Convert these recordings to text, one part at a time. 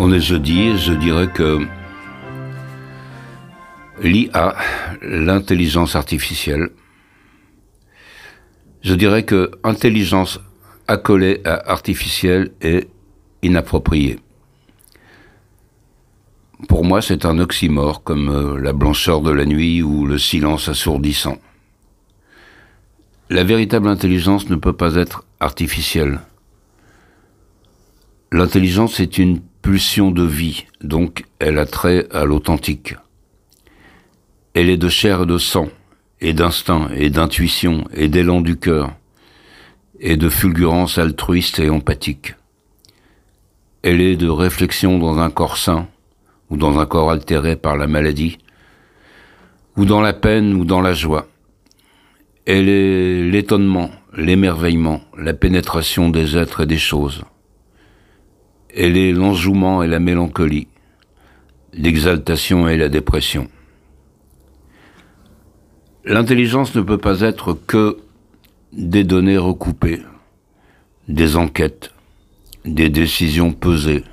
On est jeudi et je dirais que l'IA, l'intelligence artificielle, je dirais que intelligence accolée à artificielle est inappropriée. Pour moi, c'est un oxymore comme euh, la blancheur de la nuit ou le silence assourdissant. La véritable intelligence ne peut pas être artificielle. L'intelligence est une pulsion de vie, donc elle a trait à l'authentique. Elle est de chair et de sang, et d'instinct, et d'intuition, et d'élan du cœur, et de fulgurance altruiste et empathique. Elle est de réflexion dans un corps sain, ou dans un corps altéré par la maladie, ou dans la peine ou dans la joie. Elle est l'étonnement, l'émerveillement, la pénétration des êtres et des choses. Elle est l'enjouement et la mélancolie, l'exaltation et la dépression. L'intelligence ne peut pas être que des données recoupées, des enquêtes, des décisions pesées,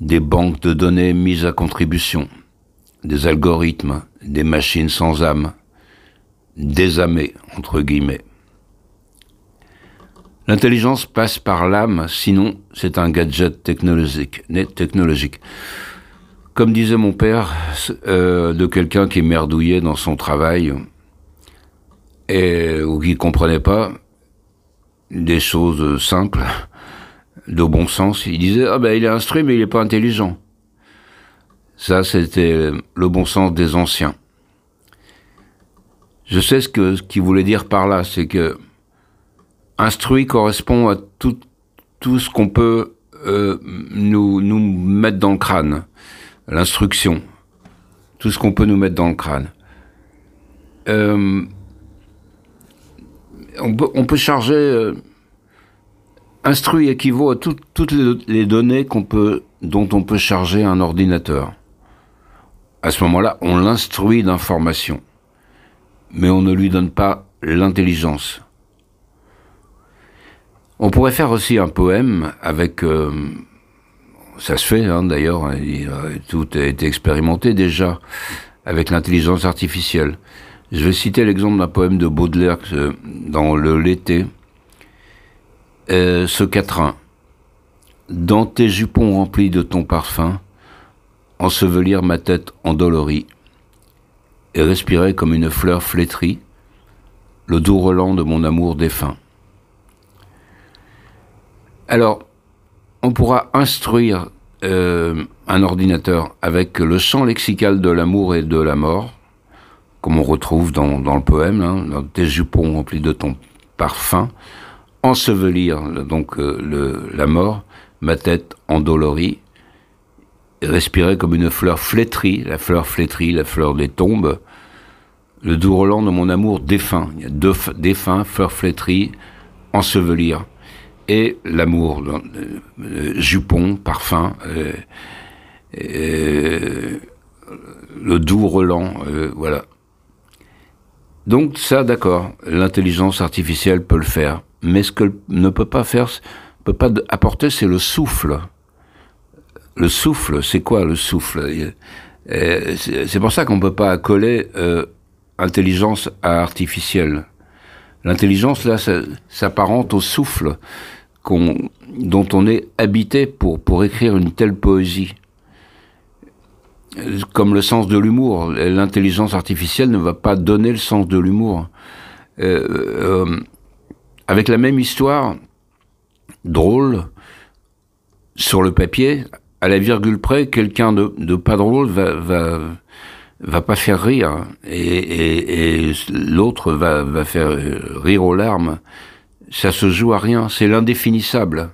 des banques de données mises à contribution, des algorithmes, des machines sans âme, des âmés, entre guillemets. L'intelligence passe par l'âme, sinon c'est un gadget technologique. technologique. Comme disait mon père, euh, de quelqu'un qui merdouillait dans son travail et ou qui comprenait pas des choses simples, de bon sens, il disait ah ben il est instruit mais il est pas intelligent. Ça c'était le bon sens des anciens. Je sais ce que ce qu'il voulait dire par là, c'est que instruit correspond à tout, ce qu'on peut euh, nous, nous mettre dans le crâne. L'instruction. Tout ce qu'on peut nous mettre dans le crâne. Euh, on, peut, charger. Euh, instruit équivaut à toutes les données dont on peut charger un ordinateur. À ce moment-là, on l'instruit d'informations. Mais on ne lui donne pas l'intelligence. On pourrait faire aussi un poème avec... Euh, ça se fait hein, d'ailleurs, hein, tout a été expérimenté déjà avec l'intelligence artificielle. Je vais citer l'exemple d'un poème de Baudelaire dans le L'été. Euh, ce quatrain. Dans tes jupons remplis de ton parfum, ensevelir ma tête endolorie et respirer comme une fleur flétrie le doux relent de mon amour défunt. Alors, on pourra instruire euh, un ordinateur avec le champ lexical de l'amour et de la mort, comme on retrouve dans, le poème, hein, dans tes jupons remplis de ton parfum, ensevelir donc euh, la mort, ma tête endolorie, respirer comme une fleur flétrie, la fleur flétrie, la fleur des tombes, le doux relent de mon amour défunt, il y a deux défunt, fleur flétrie, ensevelir et l'amour, euh, jupon, parfum, euh, euh, le doux relent, voilà. Donc ça, d'accord, l'intelligence artificielle peut le faire, mais ce que ne peut pas faire, peut pas apporter, c'est le souffle. Le souffle, c'est quoi le souffle? C'est pour ça qu'on ne peut pas accoler intelligence à artificielle. L'intelligence, là, s'apparente au souffle dont on est habité pour, écrire une telle poésie. Comme le sens de l'humour. L'intelligence artificielle ne va pas donner le sens de l'humour. Euh, euh, avec la même histoire, drôle, sur le papier, à la virgule près, quelqu'un de, pas drôle va, va pas faire rire et, et, l'autre va, faire rire aux larmes. Ça se joue à rien, c'est l'indéfinissable.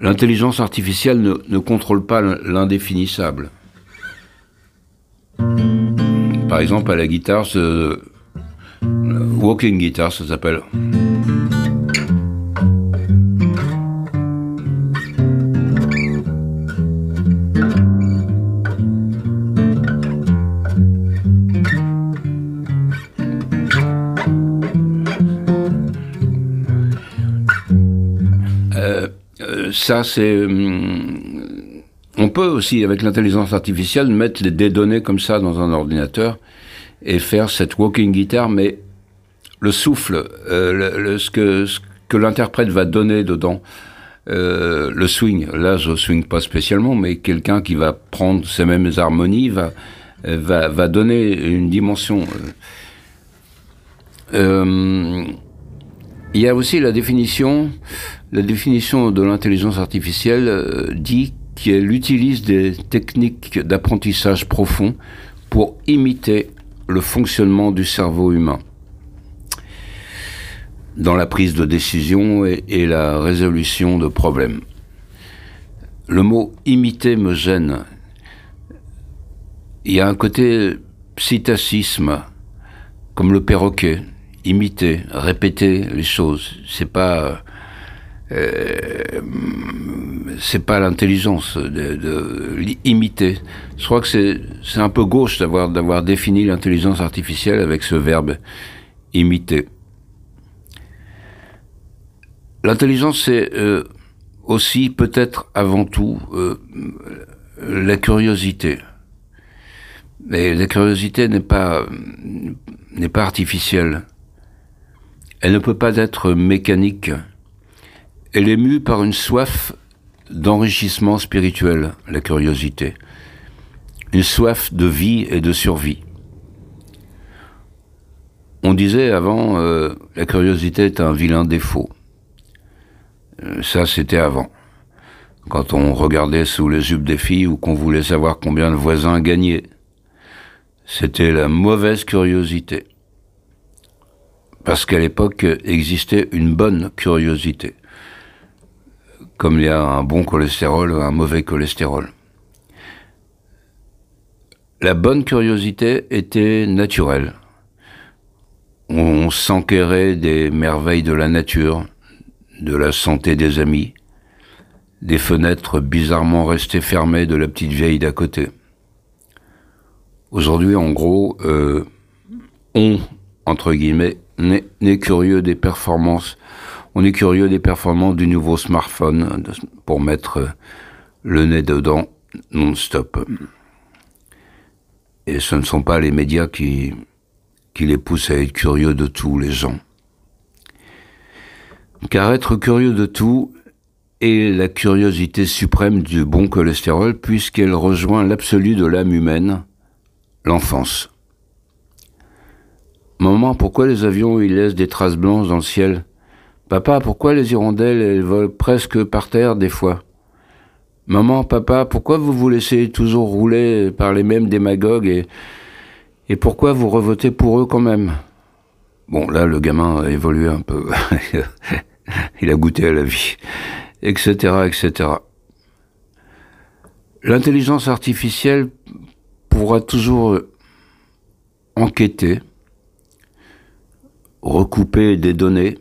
L'intelligence artificielle ne, ne, contrôle pas l'indéfinissable. Par exemple, à la guitare, ce, walking guitar, ça s'appelle. Ça, c'est. Hum, on peut aussi, avec l'intelligence artificielle, mettre des données comme ça dans un ordinateur et faire cette walking guitar, mais le souffle, euh, ce que, que l'interprète va donner dedans, euh, le swing, là je swing pas spécialement, mais quelqu'un qui va prendre ces mêmes harmonies va, donner une dimension. Euh, il y a aussi la définition, la définition de l'intelligence artificielle euh, dit qu'elle utilise des techniques d'apprentissage profond pour imiter le fonctionnement du cerveau humain dans la prise de décision et, la résolution de problèmes. Le mot imiter me gêne. Il y a un côté psittacisme, comme le perroquet, imiter, répéter les choses. C'est pas euh, c'est pas l'intelligence de, de, imiter. Je crois que c'est un peu gauche d'avoir d'avoir défini l'intelligence artificielle avec ce verbe imiter. L'intelligence, c'est euh, aussi peut-être avant tout euh, la curiosité. Mais la curiosité n'est pas n'est pas artificielle. Elle ne peut pas être mécanique. Elle est mue par une soif d'enrichissement spirituel, la curiosité. Une soif de vie et de survie. On disait avant, euh, la curiosité est un vilain défaut. Euh, ça, c'était avant. Quand on regardait sous les jupes des filles ou qu'on voulait savoir combien le voisin gagnait. C'était la mauvaise curiosité. Parce qu'à l'époque existait une bonne curiosité. Comme il y a un bon cholestérol ou un mauvais cholestérol. La bonne curiosité était naturelle. On s'enquérait des merveilles de la nature, de la santé des amis, des fenêtres bizarrement restées fermées de la petite vieille d'à côté. Aujourd'hui, en gros, euh, on, entre guillemets, On est curieux des performances du nouveau smartphone pour mettre le nez dedans non-stop. Et ce ne sont pas les médias qui, qui les poussent à être curieux de tout, les gens. Car être curieux de tout est la curiosité suprême du bon cholestérol puisqu'elle rejoint l'absolu de l'âme humaine, l'enfance. Maman, pourquoi les avions ils laissent des traces blanches dans le ciel? Papa, pourquoi les hirondelles elles volent presque par terre des fois? Maman, papa, pourquoi vous vous laissez toujours rouler par les mêmes démagogues et, et pourquoi vous revotez pour eux quand même? Bon, là, le gamin a évolué un peu. il a goûté à la vie, etc., etc. L'intelligence artificielle pourra toujours enquêter, recouper des données,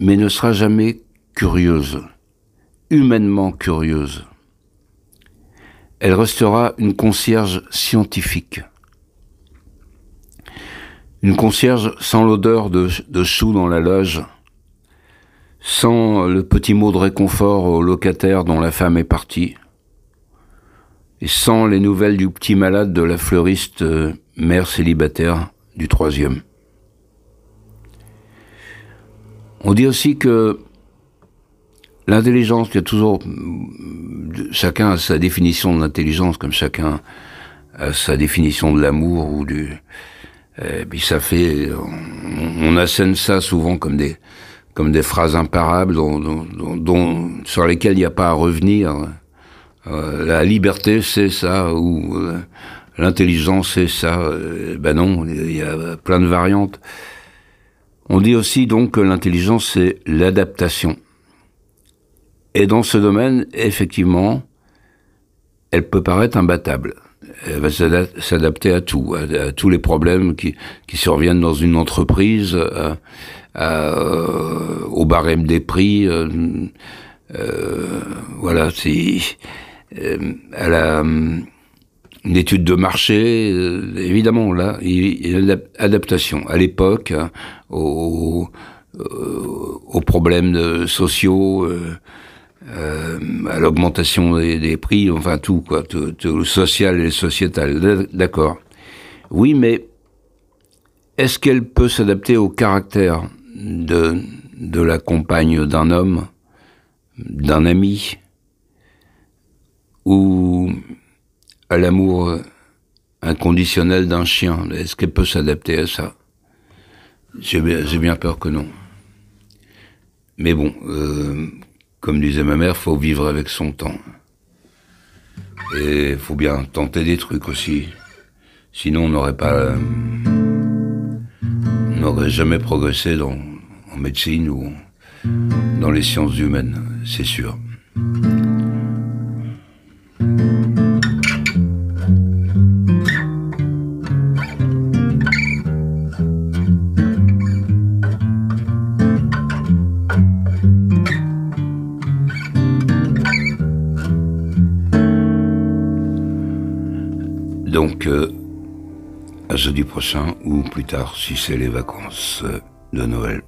mais ne sera jamais curieuse, humainement curieuse. Elle restera une concierge scientifique. Une concierge sans l'odeur de, de dans la loge, sans le petit mot de réconfort au locataire dont la femme est partie, et sans les nouvelles du petit malade de la fleuriste euh, mère célibataire du troisième. On dit aussi que l'intelligence, il y a toujours, chacun a sa définition de l'intelligence, comme chacun a sa définition de l'amour ou du, et puis ça fait, on, assène ça souvent comme des, phrases imparables dont, sur lesquelles il n'y a pas à revenir. Euh, la liberté, c'est ça, ou euh, l'intelligence, c'est ça. Euh, ben non, il y a plein de variantes. On dit aussi donc que l'intelligence, c'est l'adaptation. Et dans ce domaine, effectivement, elle peut paraître imbattable. Elle va s'adapter à tout, à, tous les problèmes qui, surviennent dans une entreprise, euh, au barème des prix. Euh, euh, voilà, c'est une étude de marché, évidemment là, il adaptation à l'époque hein, aux, aux, problèmes sociaux. Euh, à l'augmentation des, prix, enfin tout, quoi, tout, le social et le sociétal. D'accord. Oui, mais est-ce qu'elle peut s'adapter au caractère de, de la compagne d'un homme, d'un ami, ou à l'amour inconditionnel d'un chien Est-ce qu'elle peut s'adapter à ça? J'ai bien peur que non. Mais bon, euh, comme disait ma mère, faut vivre avec son temps. Et faut bien tenter des trucs aussi. Sinon, on n'aurait pas, n'aurait jamais progressé en médecine ou dans les sciences humaines, c'est sûr. Donc, euh, à jeudi prochain ou plus tard si c'est les vacances de Noël.